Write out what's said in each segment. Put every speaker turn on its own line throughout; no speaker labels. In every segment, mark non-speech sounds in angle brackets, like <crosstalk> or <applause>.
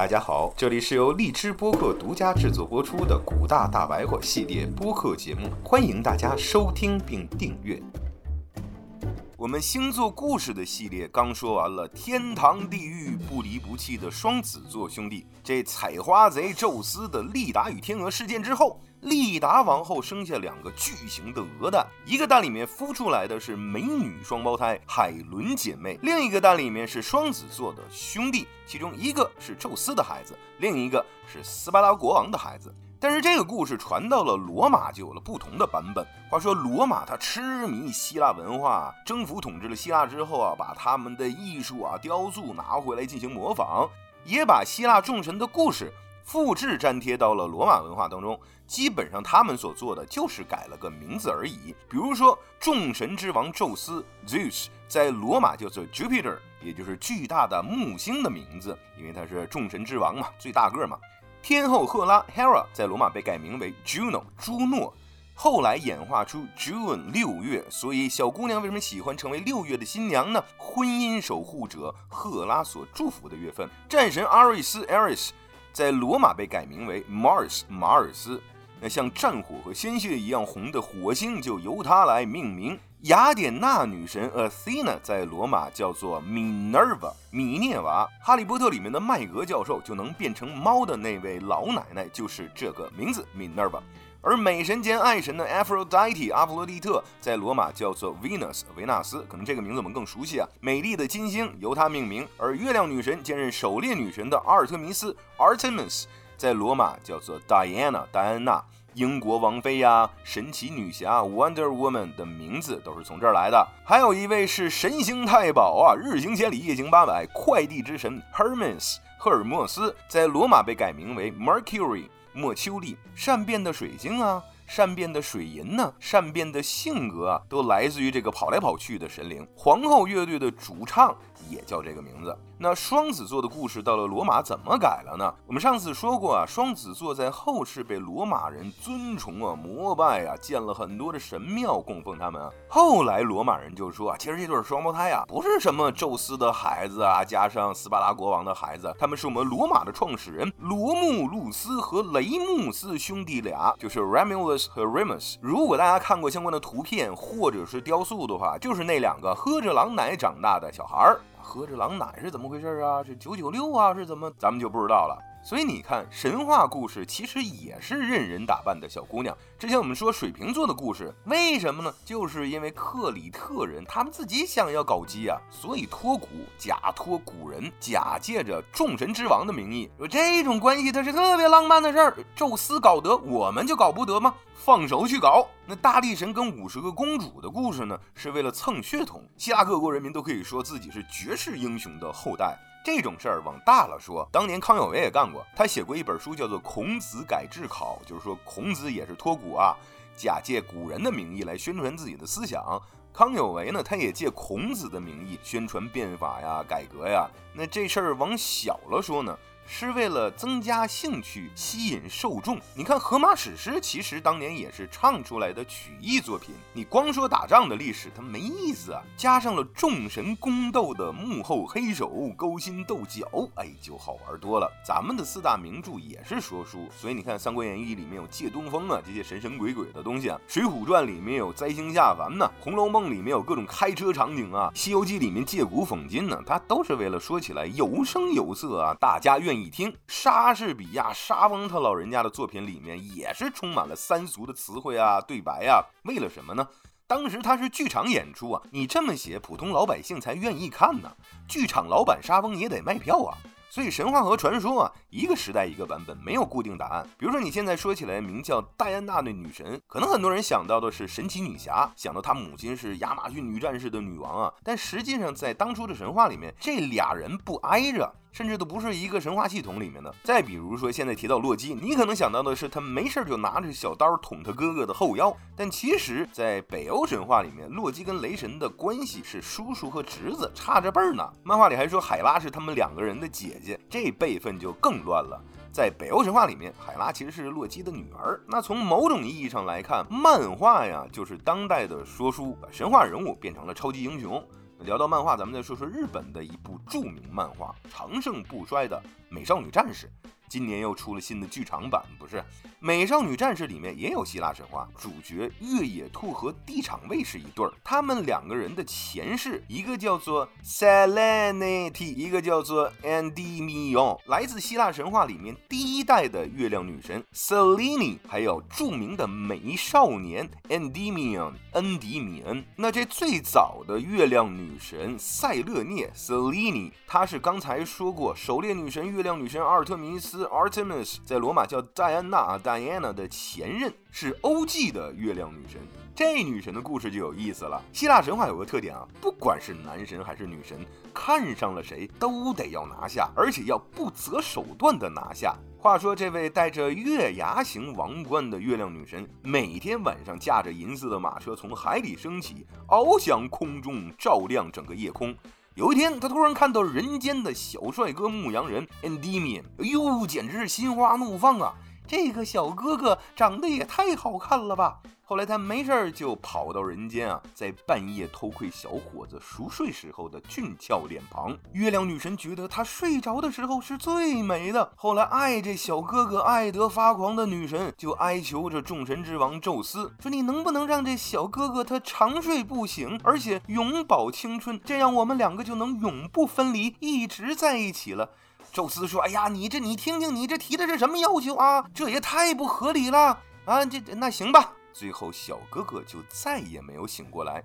大家好，这里是由荔枝播客独家制作播出的《古大大白话》系列播客节目，欢迎大家收听并订阅。我们星座故事的系列刚说完了天堂地狱不离不弃的双子座兄弟，这采花贼宙斯的利达与天鹅事件之后，利达王后生下两个巨型的鹅蛋，一个蛋里面孵出来的是美女双胞胎海伦姐妹，另一个蛋里面是双子座的兄弟，其中一个是宙斯的孩子，另一个是斯巴达国王的孩子。但是这个故事传到了罗马，就有了不同的版本。话说罗马他痴迷希腊文化，征服统治了希腊之后啊，把他们的艺术啊、雕塑拿回来进行模仿，也把希腊众神的故事复制粘贴到了罗马文化当中。基本上他们所做的就是改了个名字而已。比如说众神之王宙斯 Zeus 在罗马叫做 Jupiter，也就是巨大的木星的名字，因为他是众神之王嘛，最大个嘛。天后赫拉 Hera 在罗马被改名为 Juno 朱诺，后来演化出 June 六月，所以小姑娘为什么喜欢成为六月的新娘呢？婚姻守护者赫拉所祝福的月份。战神阿瑞斯 Ares 在罗马被改名为 Mars 马尔斯，那像战火和鲜血一样红的火星就由它来命名。雅典娜女神 Athena 在罗马叫做 Minerva 米涅娃。哈利波特里面的麦格教授就能变成猫的那位老奶奶就是这个名字 Minerva。而美神兼爱神的 Aphrodite 阿弗洛狄特在罗马叫做 Venus 维纳斯，可能这个名字我们更熟悉啊。美丽的金星由她命名。而月亮女神兼任狩猎女神的阿尔特弥斯 Artemis 在罗马叫做 Diana 戴安娜。英国王妃呀，神奇女侠 Wonder Woman 的名字都是从这儿来的。还有一位是神行太保啊，日行千里，夜行八百，快递之神 Hermes 赫尔墨斯，在罗马被改名为 Mercury 莫丘利，善变的水晶啊，善变的水银呢，善变的性格啊，都来自于这个跑来跑去的神灵。皇后乐队的主唱。也叫这个名字。那双子座的故事到了罗马怎么改了呢？我们上次说过啊，双子座在后世被罗马人尊崇啊、膜拜啊，建了很多的神庙供奉他们啊。后来罗马人就说啊，其实这对双胞胎啊，不是什么宙斯的孩子啊，加上斯巴达国王的孩子，他们是我们罗马的创始人罗慕路斯和雷穆斯兄弟俩，就是 Romulus 和 Remus。如果大家看过相关的图片或者是雕塑的话，就是那两个喝着狼奶长大的小孩儿。喝着狼奶是怎么回事啊？这九九六啊？是怎么？咱们就不知道了。所以你看，神话故事其实也是任人打扮的小姑娘。之前我们说水瓶座的故事，为什么呢？就是因为克里特人他们自己想要搞基啊，所以托古，假托古人，假借着众神之王的名义，说这种关系，它是特别浪漫的事儿。宙斯搞得，我们就搞不得吗？放手去搞。那大力神跟五十个公主的故事呢，是为了蹭血统。希腊各国人民都可以说自己是绝世英雄的后代。这种事儿往大了说，当年康有为也干过。他写过一本书，叫做《孔子改制考》，就是说孔子也是托古啊，假借古人的名义来宣传自己的思想。康有为呢，他也借孔子的名义宣传变法呀、改革呀。那这事儿往小了说呢？是为了增加兴趣，吸引受众。你看《荷马史诗》，其实当年也是唱出来的曲艺作品。你光说打仗的历史，它没意思啊。加上了众神宫斗的幕后黑手，勾心斗角，哎，就好玩多了。咱们的四大名著也是说书，所以你看《三国演义》里面有借东风啊这些神神鬼鬼的东西啊，《水浒传》里面有灾星下凡呢，《红楼梦》里面有各种开车场景啊，《西游记》里面借古讽今呢，它都是为了说起来有声有色啊，大家愿意。一听莎士比亚莎翁他老人家的作品里面也是充满了三俗的词汇啊、对白啊，为了什么呢？当时他是剧场演出啊，你这么写，普通老百姓才愿意看呢。剧场老板莎翁也得卖票啊。所以神话和传说啊，一个时代一个版本，没有固定答案。比如说你现在说起来名叫戴安娜的女神，可能很多人想到的是神奇女侠，想到她母亲是亚马逊女战士的女王啊。但实际上在当初的神话里面，这俩人不挨着。甚至都不是一个神话系统里面的。再比如说，现在提到洛基，你可能想到的是他没事就拿着小刀捅他哥哥的后腰。但其实，在北欧神话里面，洛基跟雷神的关系是叔叔和侄子，差着辈儿呢。漫画里还说海拉是他们两个人的姐姐，这辈分就更乱了。在北欧神话里面，海拉其实是洛基的女儿。那从某种意义上来看，漫画呀，就是当代的说书，把神话人物变成了超级英雄。聊到漫画，咱们再说说日本的一部著名漫画《长盛不衰的美少女战士》。今年又出了新的剧场版，不是《美少女战士》里面也有希腊神话，主角月野兔和地场卫是一对儿，他们两个人的前世，一个叫做 Selenity，一个叫做 Endymion，来自希腊神话里面第一代的月亮女神 Selene，还有著名的美少年 Endymion，恩迪米恩。那这最早的月亮女神塞勒涅 Selene，她是刚才说过狩猎女神、月月亮女神阿尔特弥斯。Artemis 在罗马叫戴安娜啊，Diana 的前任是欧记的月亮女神。这女神的故事就有意思了。希腊神话有个特点啊，不管是男神还是女神，看上了谁都得要拿下，而且要不择手段的拿下。话说，这位带着月牙形王冠的月亮女神，每天晚上驾着银色的马车从海里升起，翱翔空中，照亮整个夜空。有一天，他突然看到人间的小帅哥牧羊人 Endymion，哎呦，简直是心花怒放啊！这个小哥哥长得也太好看了吧！后来他没事儿就跑到人间啊，在半夜偷窥小伙子熟睡时候的俊俏脸庞。月亮女神觉得他睡着的时候是最美的。后来爱这小哥哥爱得发狂的女神就哀求着众神之王宙斯说：“你能不能让这小哥哥他长睡不醒，而且永葆青春？这样我们两个就能永不分离，一直在一起了。”宙斯说：“哎呀，你这你听听，你这提的是什么要求啊？这也太不合理了啊！这那行吧。”最后，小哥哥就再也没有醒过来。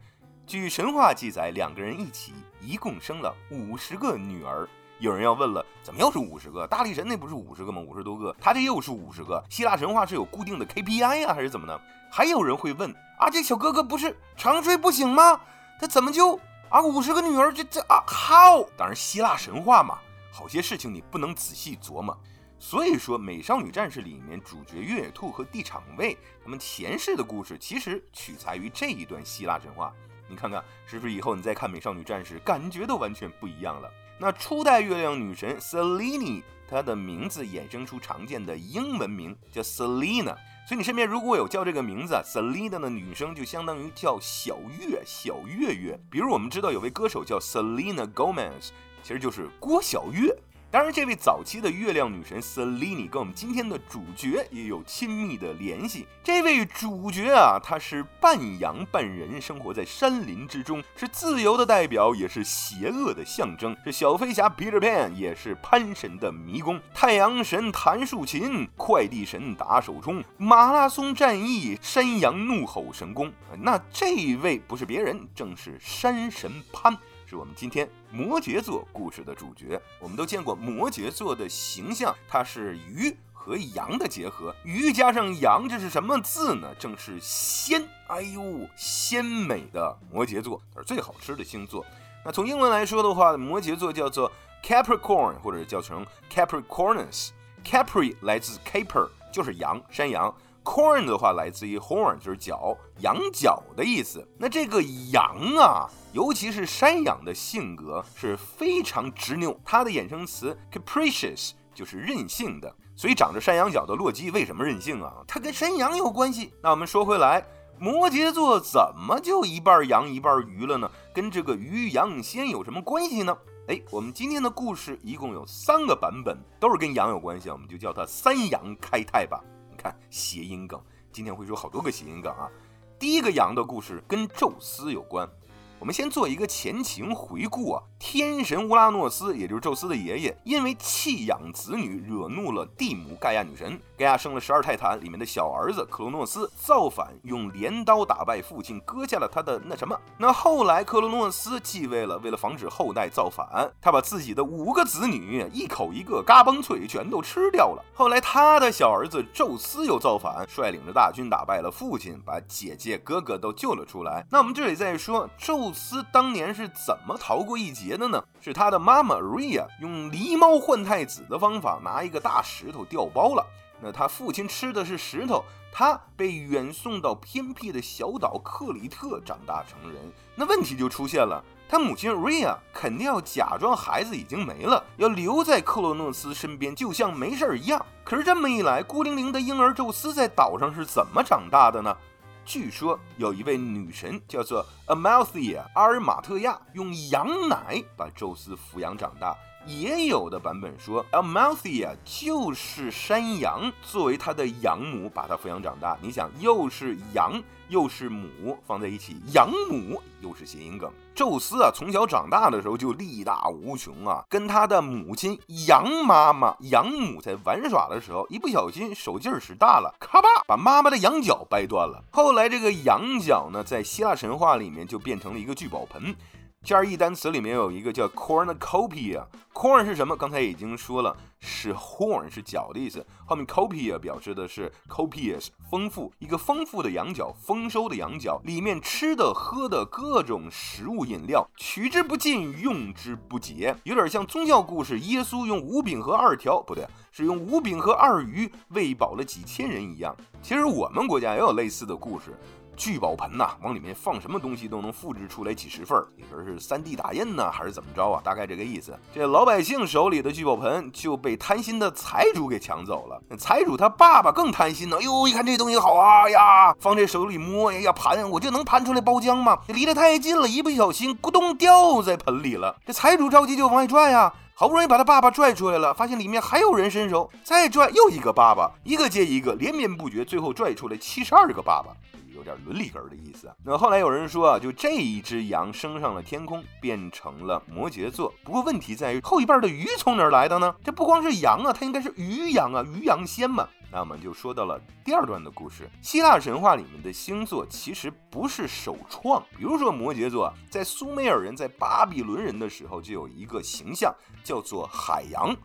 据神话记载，两个人一起一共生了五十个女儿。有人要问了，怎么又是五十个？大力神那不是五十个吗？五十多个，他这又是五十个。希腊神话是有固定的 KPI 啊，还是怎么呢？还有人会问啊，这小哥哥不是长睡不醒吗？他怎么就啊五十个女儿？这这啊 how？当然，希腊神话嘛，好些事情你不能仔细琢磨。所以说，《美少女战士》里面主角月野兔和地场卫他们前世的故事，其实取材于这一段希腊神话。你看看，是不是以后你再看《美少女战士》，感觉都完全不一样了？那初代月亮女神 Selene，她的名字衍生出常见的英文名叫 Selena，所以你身边如果有叫这个名字 Selena 的女生，就相当于叫小月、小月月。比如我们知道有位歌手叫 Selena Gomez，其实就是郭小月。当然，这位早期的月亮女神 Selene 跟我们今天的主角也有亲密的联系。这位主角啊，他是半羊半人，生活在山林之中，是自由的代表，也是邪恶的象征。是小飞侠 Peter Pan，也是潘神的迷宫。太阳神弹竖琴，快递神打手冲，马拉松战役山羊怒吼神功。那这位不是别人，正是山神潘。是我们今天摩羯座故事的主角。我们都见过摩羯座的形象，它是鱼和羊的结合，鱼加上羊，这是什么字呢？正是鲜。哎呦，鲜美的摩羯座，它是最好吃的星座。那从英文来说的话，摩羯座叫做 Capricorn，或者叫成 Capricornus。Capri 来自 Caper，就是羊，山羊。Corn 的话来自于 horn，就是角，羊角的意思。那这个羊啊。尤其是山羊的性格是非常执拗，它的衍生词 capricious 就是任性的。所以长着山羊角的洛基为什么任性啊？它跟山羊有关系。那我们说回来，摩羯座怎么就一半羊一半鱼了呢？跟这个鱼羊仙有什么关系呢？哎，我们今天的故事一共有三个版本，都是跟羊有关系，我们就叫它三羊开泰吧。看谐音梗，今天会说好多个谐音梗啊。第一个羊的故事跟宙斯有关。我们先做一个前情回顾啊，天神乌拉诺斯，也就是宙斯的爷爷，因为弃养子女，惹怒了地母盖亚女神。盖亚生了十二泰坦里面的小儿子克罗诺斯，造反，用镰刀打败父亲，割下了他的那什么。那后来克罗诺斯继位了，为了防止后代造反，他把自己的五个子女一口一个嘎嘣脆全都吃掉了。后来他的小儿子宙斯又造反，率领着大军打败了父亲，把姐姐哥哥都救了出来。那我们这里再说宙。宙斯当年是怎么逃过一劫的呢？是他的妈妈 Ria 用狸猫换太子的方法，拿一个大石头调包了。那他父亲吃的是石头，他被远送到偏僻的小岛克里特长大成人。那问题就出现了，他母亲 Ria 肯定要假装孩子已经没了，要留在克洛诺斯身边，就像没事儿一样。可是这么一来，孤零零的婴儿宙斯在岛上是怎么长大的呢？据说有一位女神叫做 Amalthea 阿尔马特亚，用羊奶把宙斯抚养长大。也有的版本说，Amalthea 就是山羊作为他的养母把他抚养长大。你想，又是羊又是母放在一起，养母又是谐音梗。宙斯啊，从小长大的时候就力大无穷啊，跟他的母亲羊妈妈、养母在玩耍的时候，一不小心手劲儿使大了，咔吧，把妈妈的羊角掰断了。后来这个羊角呢，在希腊神话里面就变成了一个聚宝盆。加义单词里面有一个叫 cornucopia，corn 是什么？刚才已经说了，是 horn 是角的意思。后面 copia 表示的是 copious 丰富，一个丰富的羊角，丰收的羊角，里面吃的喝的各种食物饮料，取之不尽，用之不竭，有点像宗教故事，耶稣用五饼和二条，不对，是用五饼和二鱼喂饱了几千人一样。其实我们国家也有类似的故事。聚宝盆呐，往里面放什么东西都能复制出来几十份儿。你说是 3D 打印呢，还是怎么着啊？大概这个意思。这老百姓手里的聚宝盆就被贪心的财主给抢走了。财主他爸爸更贪心呢。哎呦，一看这东西好啊呀，放这手里摸呀呀盘，我就能盘出来包浆吗？离得太近了，一不小心咕咚掉在盆里了。这财主着急就往外拽呀，好不容易把他爸爸拽出来了，发现里面还有人伸手，再拽又一个爸爸，一个接一个，连绵不绝，最后拽出来七十二个爸爸。有点伦理根的意思。那后来有人说啊，就这一只羊升上了天空，变成了摩羯座。不过问题在于后一半的鱼从哪儿来的呢？这不光是羊啊，它应该是鱼羊啊，鱼羊仙嘛。那我们就说到了第二段的故事。希腊神话里面的星座其实不是首创，比如说摩羯座，在苏美尔人在巴比伦人的时候就有一个形象叫做海洋。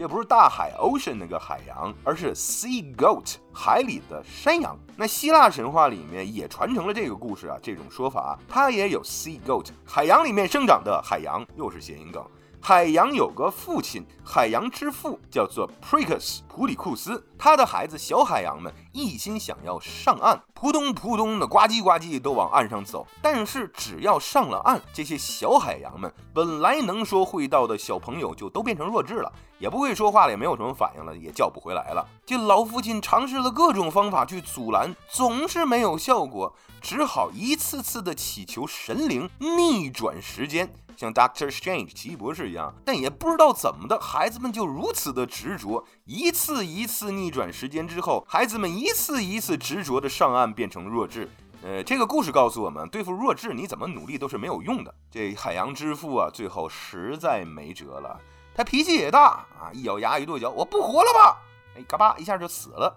这不是大海 ocean 那个海洋，而是 sea goat 海里的山羊。那希腊神话里面也传承了这个故事啊，这种说法，它也有 sea goat 海洋里面生长的海洋，又是谐音梗。海洋有个父亲，海洋之父叫做 Pricus 普里库斯，他的孩子小海洋们一心想要上岸，扑通扑通的呱唧呱唧都往岸上走。但是只要上了岸，这些小海洋们本来能说会道的小朋友就都变成弱智了，也不会说话了，也没有什么反应了，也叫不回来了。这老父亲尝试了各种方法去阻拦，总是没有效果，只好一次次的祈求神灵逆转时间。像 Doctor Strange 奇异博士一样，但也不知道怎么的，孩子们就如此的执着，一次一次逆转时间之后，孩子们一次一次执着的上岸，变成弱智。呃，这个故事告诉我们，对付弱智，你怎么努力都是没有用的。这海洋之父啊，最后实在没辙了，他脾气也大啊，一咬牙一跺脚，我不活了吧？哎，嘎巴一下就死了。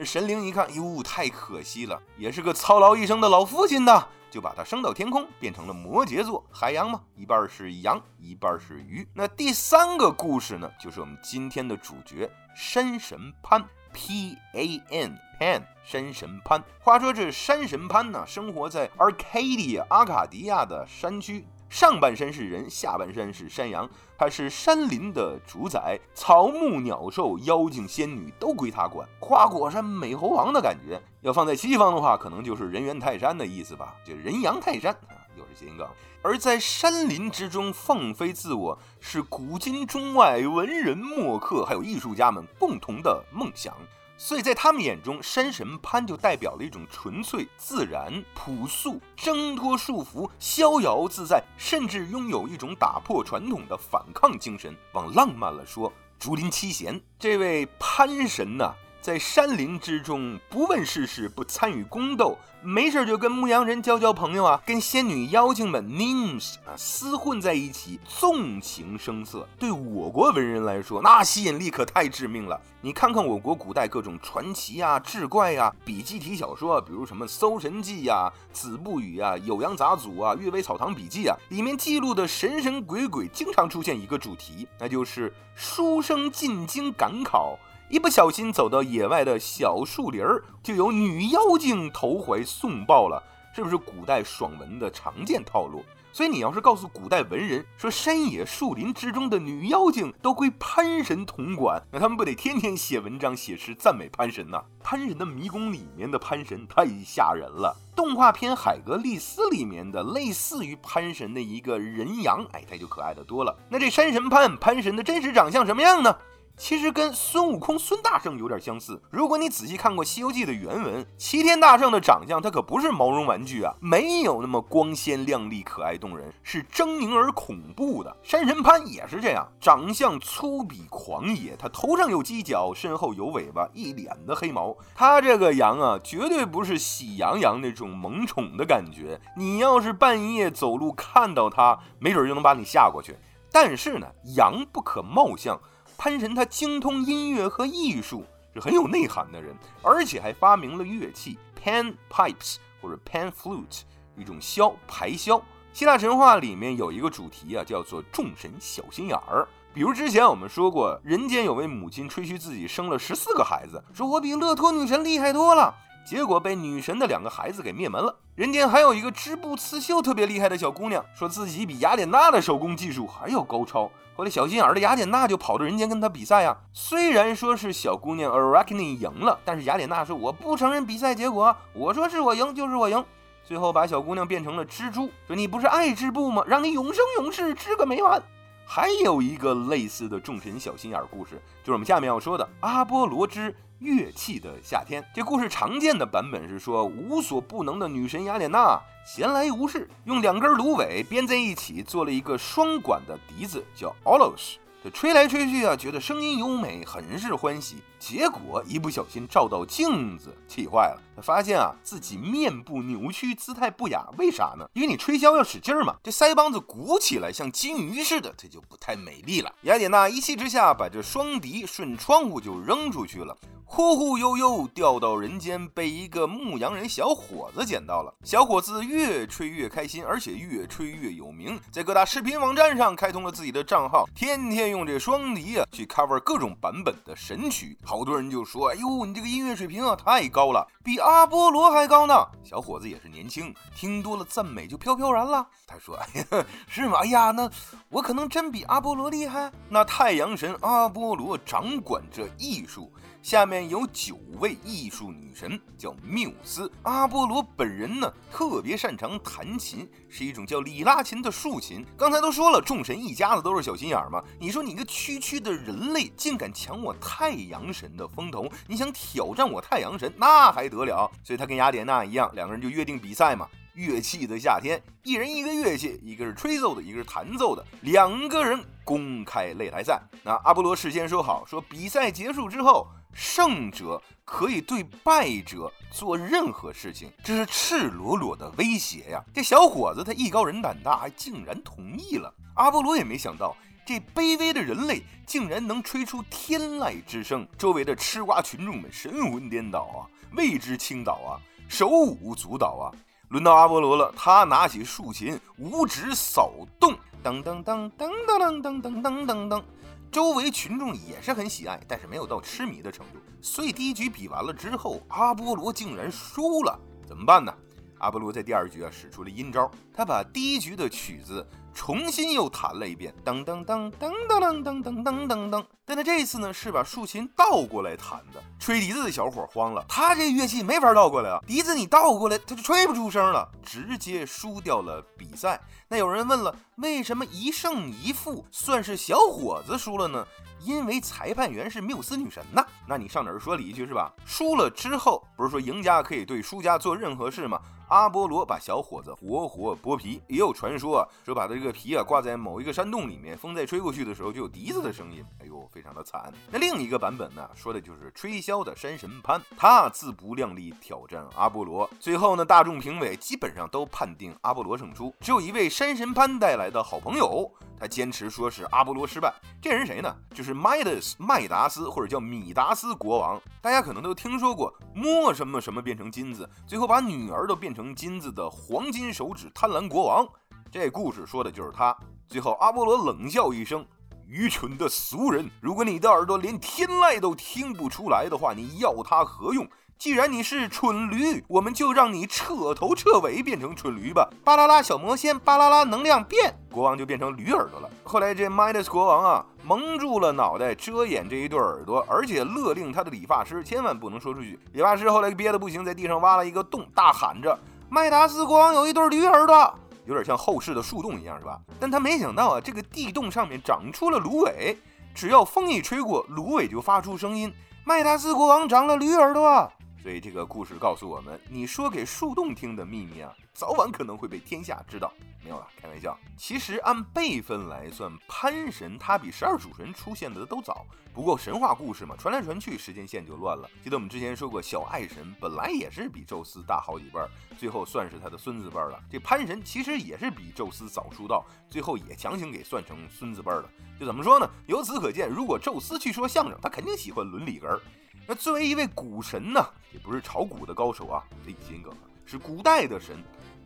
神灵一看，哟，太可惜了，也是个操劳一生的老父亲呐。就把它升到天空，变成了摩羯座海洋嘛，一半是羊，一半是鱼。那第三个故事呢，就是我们今天的主角山神潘，P A N Pan，山神潘。话说这山神潘呢，生活在 Arcadia 阿卡迪亚的山区。上半身是人，下半身是山羊，他是山林的主宰，草木鸟兽、妖精仙女都归他管，花果山美猴王的感觉。要放在西方的话，可能就是人猿泰山的意思吧，就人羊泰山啊，又是谐音梗。而在山林之中放飞自我，是古今中外文人墨客还有艺术家们共同的梦想。所以在他们眼中，山神潘就代表了一种纯粹、自然、朴素、挣脱束缚、逍遥自在，甚至拥有一种打破传统的反抗精神。往浪漫了说，竹林七贤这位潘神呢？在山林之中，不问世事，不参与宫斗，没事就跟牧羊人交交朋友啊，跟仙女妖精们 nymphs 啊厮混在一起，纵情声色。对我国文人来说，那吸引力可太致命了。你看看我国古代各种传奇啊、志怪呀、笔记体小说，比如什么《搜神记》呀、《子不语》啊、《酉阳杂俎》啊、《阅微草堂笔记》啊，里面记录的神神鬼鬼，经常出现一个主题，那就是书生进京赶考。一不小心走到野外的小树林儿，就有女妖精投怀送抱了，是不是古代爽文的常见套路？所以你要是告诉古代文人说山野树林之中的女妖精都归潘神统管，那他们不得天天写文章写诗赞美潘神呐？潘神的迷宫里面的潘神太吓人了。动画片《海格力斯》里面的类似于潘神的一个人羊，哎，它就可爱的多了。那这山神潘潘神的真实长相什么样呢？其实跟孙悟空孙大圣有点相似。如果你仔细看过《西游记》的原文，齐天大圣的长相他可不是毛绒玩具啊，没有那么光鲜亮丽、可爱动人，是狰狞而恐怖的。山神潘也是这样，长相粗鄙狂野，他头上有犄角，身后有尾巴，一脸的黑毛。他这个羊啊，绝对不是喜羊羊那种萌宠的感觉。你要是半夜走路看到他，没准就能把你吓过去。但是呢，羊不可貌相。潘神他精通音乐和艺术，是很有内涵的人，而且还发明了乐器 pan pipes 或者 pan flute 一种箫排箫。希腊神话里面有一个主题啊，叫做众神小心眼儿。比如之前我们说过，人间有位母亲吹嘘自己生了十四个孩子，说我比勒托女神厉害多了，结果被女神的两个孩子给灭门了。人间还有一个织布刺绣特别厉害的小姑娘，说自己比雅典娜的手工技术还要高超。后来小心眼的雅典娜就跑到人间跟她比赛呀。虽然说是小姑娘 Arachne 赢了，但是雅典娜说我不承认比赛结果，我说是我赢就是我赢。最后把小姑娘变成了蜘蛛，说你不是爱织布吗？让你永生永世织个没完。还有一个类似的众神小心眼故事，就是我们下面要说的阿波罗之乐器的夏天。这故事常见的版本是说，无所不能的女神雅典娜闲来无事，用两根芦苇编在一起做了一个双管的笛子，叫 o l o s 吹来吹去啊，觉得声音优美，很是欢喜。结果一不小心照到镜子，气坏了。他发现啊，自己面部扭曲，姿态不雅。为啥呢？因为你吹箫要使劲儿嘛，这腮帮子鼓起来像金鱼似的，它就不太美丽了。雅典娜一气之下，把这双笛顺窗户就扔出去了。忽忽悠悠掉到人间，被一个牧羊人小伙子捡到了。小伙子越吹越开心，而且越吹越有名，在各大视频网站上开通了自己的账号，天天用这双笛啊去 cover 各种版本的神曲。好多人就说：“哎呦，你这个音乐水平啊太高了，比阿波罗还高呢。”小伙子也是年轻，听多了赞美就飘飘然了。他说：“ <laughs> 哎呀，是吗？哎呀，那我可能真比阿波罗厉害。那太阳神阿波罗掌管着艺术。”下面有九位艺术女神，叫缪斯。阿波罗本人呢，特别擅长弹琴，是一种叫里拉琴的竖琴。刚才都说了，众神一家子都是小心眼儿嘛。你说你个区区的人类，竟敢抢我太阳神的风头？你想挑战我太阳神，那还得了？所以他跟雅典娜一样，两个人就约定比赛嘛。乐器的夏天，一人一个乐器，一个是吹奏的，一个是弹奏的，两个人公开擂台赛。那阿波罗事先说好，说比赛结束之后。胜者可以对败者做任何事情，这是赤裸裸的威胁呀！这小伙子他艺高人胆大，还竟然同意了。阿波罗也没想到，这卑微的人类竟然能吹出天籁之声，周围的吃瓜群众们神魂颠倒啊，为之倾倒啊，手舞足蹈啊！轮到阿波罗了，他拿起竖琴，五指扫动，噔噔噔噔噔噔噔噔噔噔。周围群众也是很喜爱，但是没有到痴迷的程度。所以第一局比完了之后，阿波罗竟然输了，怎么办呢？阿波罗在第二局啊使出了阴招，他把第一局的曲子重新又弹了一遍，噔噔噔噔噔噔噔噔噔噔。但他这次呢是把竖琴倒过来弹的。吹笛子的小伙慌了，他这乐器没法倒过来啊，笛子你倒过来他就吹不出声了，直接输掉了比赛。那有人问了，为什么一胜一负算是小伙子输了呢？因为裁判员是缪斯女神呐。那你上哪儿说理去是吧？输了之后，不是说赢家可以对输家做任何事吗？阿波罗把小伙子活活剥皮，也有传说啊，说把他这个皮啊挂在某一个山洞里面，风再吹过去的时候就有笛子的声音。哎呦，非常的惨。那另一个版本呢，说的就是吹箫的山神潘，他自不量力挑战阿波罗。最后呢，大众评委基本上都判定阿波罗胜出，只有一位山神潘带来的好朋友，他坚持说是阿波罗失败。这人谁呢？就是 Midas 麦达斯，或者叫米达斯国王。大家可能都听说过，摸什么什么变成金子，最后把女儿都变。成金子的黄金手指贪婪国王，这故事说的就是他。最后，阿波罗冷笑一声：“愚蠢的俗人，如果你的耳朵连天籁都听不出来的话，你要它何用？既然你是蠢驴，我们就让你彻头彻尾变成蠢驴吧！”巴啦啦小魔仙，巴啦啦能量变，国王就变成驴耳朵了。后来，这 Midas 国王啊，蒙住了脑袋，遮掩这一对耳朵，而且勒令他的理发师千万不能说出去。理发师后来憋得不行，在地上挖了一个洞，大喊着。麦达斯国王有一对驴耳朵，有点像后世的树洞一样，是吧？但他没想到啊，这个地洞上面长出了芦苇，只要风一吹过，芦苇就发出声音。麦达斯国王长了驴耳朵。所以这个故事告诉我们，你说给树洞听的秘密啊，早晚可能会被天下知道。没有了，开玩笑。其实按辈分来算，潘神他比十二主神出现的都早。不过神话故事嘛，传来传去，时间线就乱了。记得我们之前说过，小爱神本来也是比宙斯大好几辈儿，最后算是他的孙子辈儿了。这潘神其实也是比宙斯早出道，最后也强行给算成孙子辈儿了。就怎么说呢？由此可见，如果宙斯去说相声，他肯定喜欢伦理哏儿。那作为一位古神呢，也不是炒股的高手啊，这心梗是古代的神。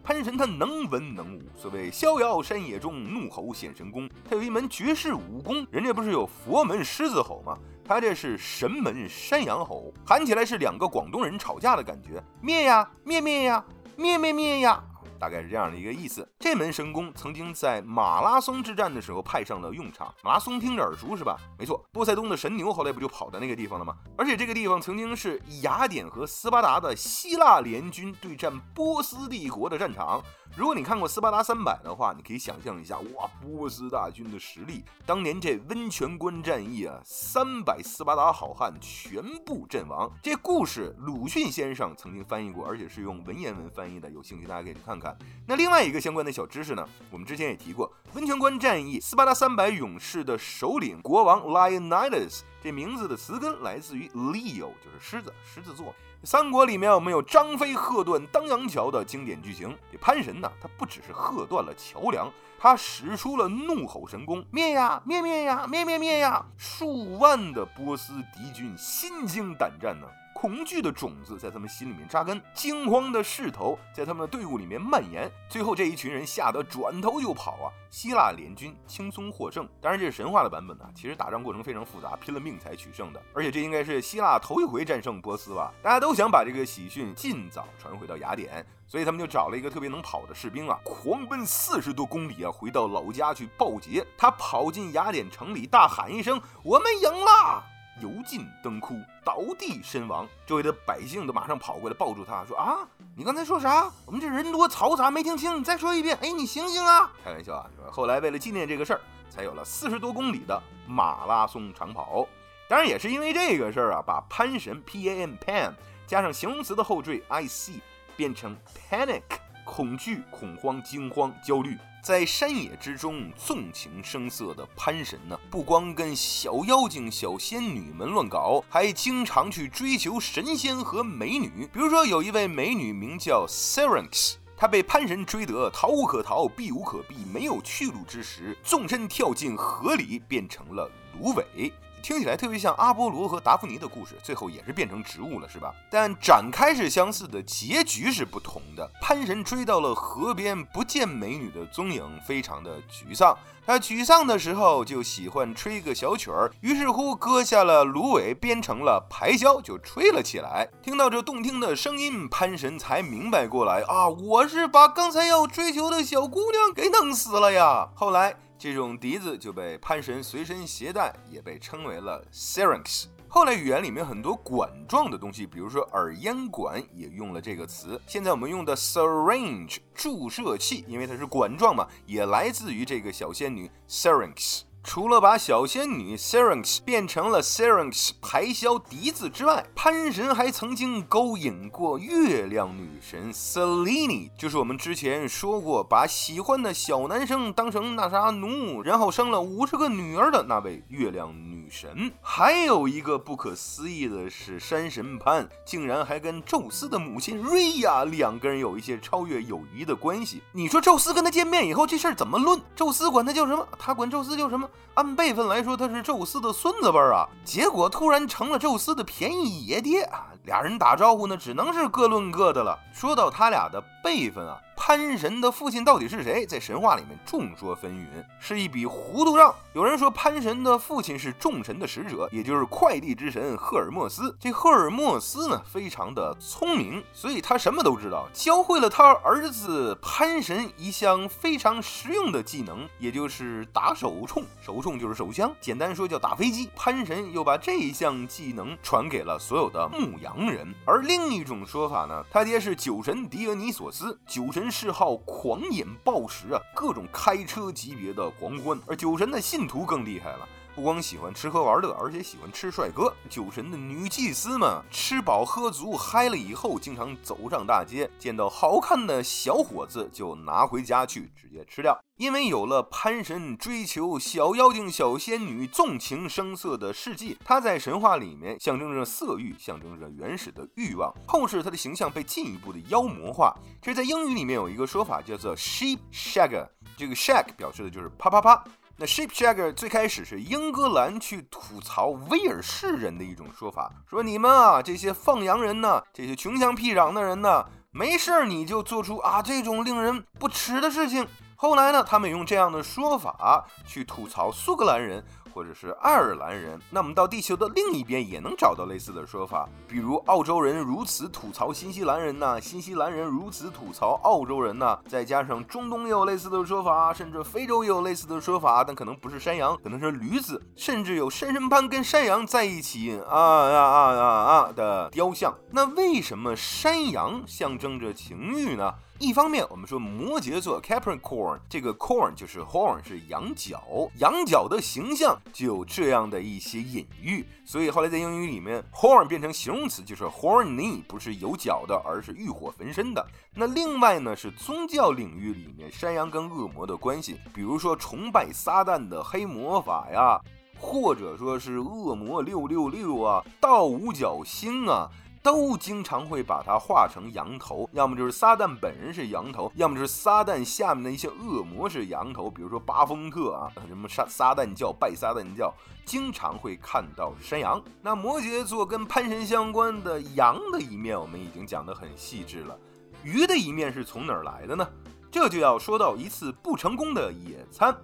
潘神他能文能武，所谓逍遥山野中，怒吼显神功。他有一门绝世武功，人家不是有佛门狮子吼吗？他这是神门山羊吼，喊起来是两个广东人吵架的感觉，灭呀灭灭呀灭灭灭呀。大概是这样的一个意思。这门神功曾经在马拉松之战的时候派上了用场。马拉松听着耳熟是吧？没错，波塞冬的神牛后来不就跑到那个地方了吗？而且这个地方曾经是雅典和斯巴达的希腊联军对战波斯帝国的战场。如果你看过《斯巴达三百》的话，你可以想象一下，哇，波斯大军的实力。当年这温泉关战役啊，三百斯巴达好汉全部阵亡。这故事鲁迅先生曾经翻译过，而且是用文言文翻译的。有兴趣大家可以去看看。那另外一个相关的小知识呢，我们之前也提过，温泉关战役，斯巴达三百勇士的首领国王 Leonidas，这名字的词根来自于 Leo，就是狮子，狮子座。三国里面我们有张飞喝断当阳桥的经典剧情。这潘神呢，他不只是喝断了桥梁，他使出了怒吼神功，灭呀灭灭呀灭灭灭呀！数万的波斯敌军心惊胆战呢。恐惧的种子在他们心里面扎根，惊慌的势头在他们的队伍里面蔓延，最后这一群人吓得转头就跑啊！希腊联军轻松获胜。当然这是神话的版本呢，其实打仗过程非常复杂，拼了命才取胜的。而且这应该是希腊头一回战胜波斯吧？大家都想把这个喜讯尽早传回到雅典，所以他们就找了一个特别能跑的士兵啊，狂奔四十多公里啊，回到老家去报捷。他跑进雅典城里，大喊一声：“我们赢了！”油尽灯枯，倒地身亡。周围的百姓都马上跑过来抱住他，说：“啊，你刚才说啥？我们这人多嘈杂，没听清。你再说一遍。哎，你醒醒啊！开玩笑啊。后来为了纪念这个事儿，才有了四十多公里的马拉松长跑。当然，也是因为这个事儿啊，把潘神 P A N Pan 加上形容词的后缀 I C 变成 Panic，恐惧、恐慌、惊慌、焦虑。在山野之中纵情声色的潘神呢，不光跟小妖精、小仙女们乱搞，还经常去追求神仙和美女。比如说，有一位美女名叫 Serenx 她被潘神追得逃无可逃、避无可避，没有去路之时，纵身跳进河里，变成了芦苇。听起来特别像阿波罗和达芙妮的故事，最后也是变成植物了，是吧？但展开是相似的，结局是不同的。潘神追到了河边，不见美女的踪影，非常的沮丧。他沮丧的时候就喜欢吹个小曲儿，于是乎割下了芦苇，编成了排箫，就吹了起来。听到这动听的声音，潘神才明白过来啊，我是把刚才要追求的小姑娘给弄死了呀。后来。这种笛子就被潘神随身携带，也被称为了 syrinx。后来语言里面很多管状的东西，比如说耳咽管，也用了这个词。现在我们用的 syringe 注射器，因为它是管状嘛，也来自于这个小仙女 syrinx。除了把小仙女 Serinx 变成了 Serinx 排箫笛子之外，潘神还曾经勾引过月亮女神 Selene，就是我们之前说过把喜欢的小男生当成那啥奴，然后生了五十个女儿的那位月亮女神。还有一个不可思议的是，山神潘竟然还跟宙斯的母亲瑞亚两个人有一些超越友谊的关系。你说宙斯跟他见面以后，这事儿怎么论？宙斯管他叫什么？他管宙斯叫什么？按辈分来说，他是宙斯的孙子辈儿啊，结果突然成了宙斯的便宜爷爹！俩人打招呼呢，只能是各论各的了。说到他俩的辈分啊。潘神的父亲到底是谁？在神话里面众说纷纭，是一笔糊涂账。有人说潘神的父亲是众神的使者，也就是快递之神赫尔墨斯。这赫尔墨斯呢，非常的聪明，所以他什么都知道，教会了他儿子潘神一项非常实用的技能，也就是打手冲。手冲就是手枪，简单说叫打飞机。潘神又把这一项技能传给了所有的牧羊人。而另一种说法呢，他爹是酒神狄俄尼索斯，酒神。嗜好狂饮暴食啊，各种开车级别的狂欢。而酒神的信徒更厉害了，不光喜欢吃喝玩乐，而且喜欢吃帅哥。酒神的女祭司们吃饱喝足嗨了以后，经常走上大街，见到好看的小伙子就拿回家去直接吃掉。因为有了潘神追求小妖精、小仙女纵情声色的事迹，他在神话里面象征着色欲，象征着原始的欲望。后世他的形象被进一步的妖魔化。这在英语里面有一个说法叫做 “sheep shag”，这个 shag 表示的就是啪啪啪。<laughs> 那 sheep shagger 最开始是英格兰去吐槽威尔士人的一种说法，说你们啊这些放羊人呢，这些穷乡僻壤的人呢，没事儿你就做出啊这种令人不齿的事情。后来呢，他们用这样的说法去吐槽苏格兰人或者是爱尔兰人。那我们到地球的另一边也能找到类似的说法，比如澳洲人如此吐槽新西兰人呐，新西兰人如此吐槽澳洲人呐。再加上中东也有类似的说法，甚至非洲也有类似的说法，但可能不是山羊，可能是驴子，甚至有山神潘跟山羊在一起啊啊啊啊啊的雕像。那为什么山羊象征着情欲呢？一方面，我们说摩羯座 Capricorn 这个 corn 就是 horn 是羊角，羊角的形象就有这样的一些隐喻，所以后来在英语里面 horn 变成形容词就是 horny，不是有角的，而是欲火焚身的。那另外呢是宗教领域里面山羊跟恶魔的关系，比如说崇拜撒旦的黑魔法呀，或者说是恶魔六六六啊，倒五角星啊。都经常会把它画成羊头，要么就是撒旦本人是羊头，要么就是撒旦下面的一些恶魔是羊头。比如说巴风特啊，什么撒撒旦教拜撒旦教，经常会看到山羊。那摩羯座跟潘神相关的羊的一面，我们已经讲得很细致了。鱼的一面是从哪儿来的呢？这就要说到一次不成功的野餐。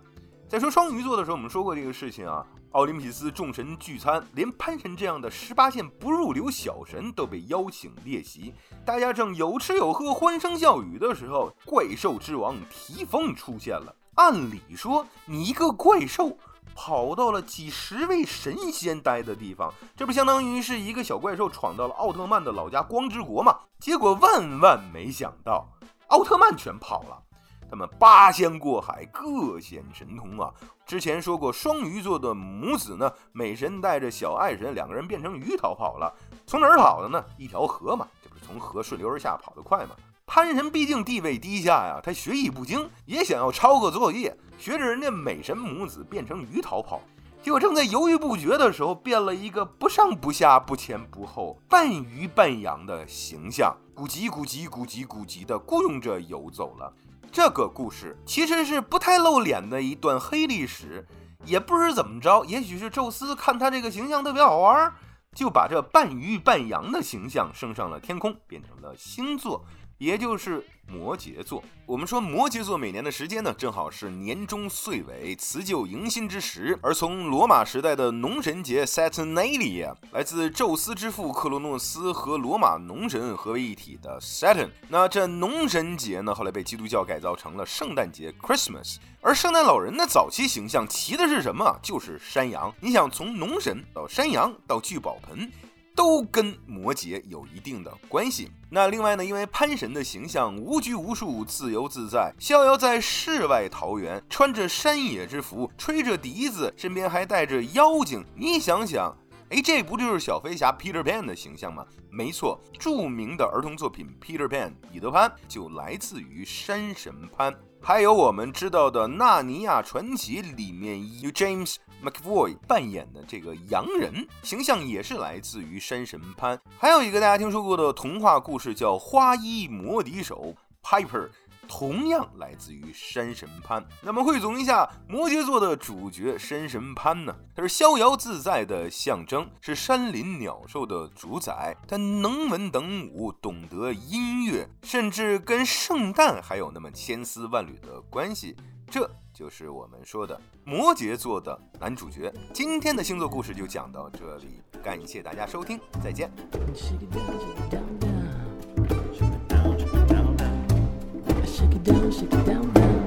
在说双鱼座的时候，我们说过这个事情啊。奥林匹斯众神聚餐，连潘神这样的十八线不入流小神都被邀请列席。大家正有吃有喝、欢声笑语的时候，怪兽之王提丰出现了。按理说，你一个怪兽跑到了几十位神仙待的地方，这不相当于是一个小怪兽闯到了奥特曼的老家光之国吗？结果万万没想到，奥特曼全跑了。他们八仙过海，各显神通啊！之前说过，双鱼座的母子呢，美神带着小爱神两个人变成鱼逃跑了。从哪儿跑的呢？一条河嘛，这不是从河顺流而下跑得快吗？潘神毕竟地位低下呀，他学艺不精，也想要抄个作业，学着人家美神母子变成鱼逃跑。结果正在犹豫不决的时候，变了一个不上不下、不前不后、半鱼半羊的形象，咕叽咕叽咕叽咕叽的雇佣着游走了。这个故事其实是不太露脸的一段黑历史，也不知怎么着，也许是宙斯看他这个形象特别好玩，就把这半鱼半羊的形象升上了天空，变成了星座。也就是摩羯座。我们说摩羯座每年的时间呢，正好是年终岁尾、辞旧迎新之时。而从罗马时代的农神节 Saturnalia，来自宙斯之父克罗诺斯和罗马农神合为一体的 Saturn。那这农神节呢，后来被基督教改造成了圣诞节 Christmas。而圣诞老人的早期形象骑的是什么？就是山羊。你想从农神到山羊到聚宝盆。都跟摩羯有一定的关系。那另外呢，因为潘神的形象无拘无束、自由自在，逍遥在世外桃源，穿着山野之服，吹着笛子，身边还带着妖精。你想想，哎，这不就是小飞侠 Peter Pan 的形象吗？没错，著名的儿童作品《Peter Pan》彼得潘就来自于山神潘。还有我们知道的《纳尼亚传奇》里面有 James McAvoy 扮演的这个洋人形象，也是来自于山神潘。还有一个大家听说过的童话故事叫《花衣魔笛手》Piper。同样来自于山神潘。那么汇总一下，摩羯座的主角山神潘呢？他是逍遥自在的象征，是山林鸟兽的主宰。他能文能武，懂得音乐，甚至跟圣诞还有那么千丝万缕的关系。这就是我们说的摩羯座的男主角。今天的星座故事就讲到这里，感谢大家收听，再见。shake it down, shake it down. down.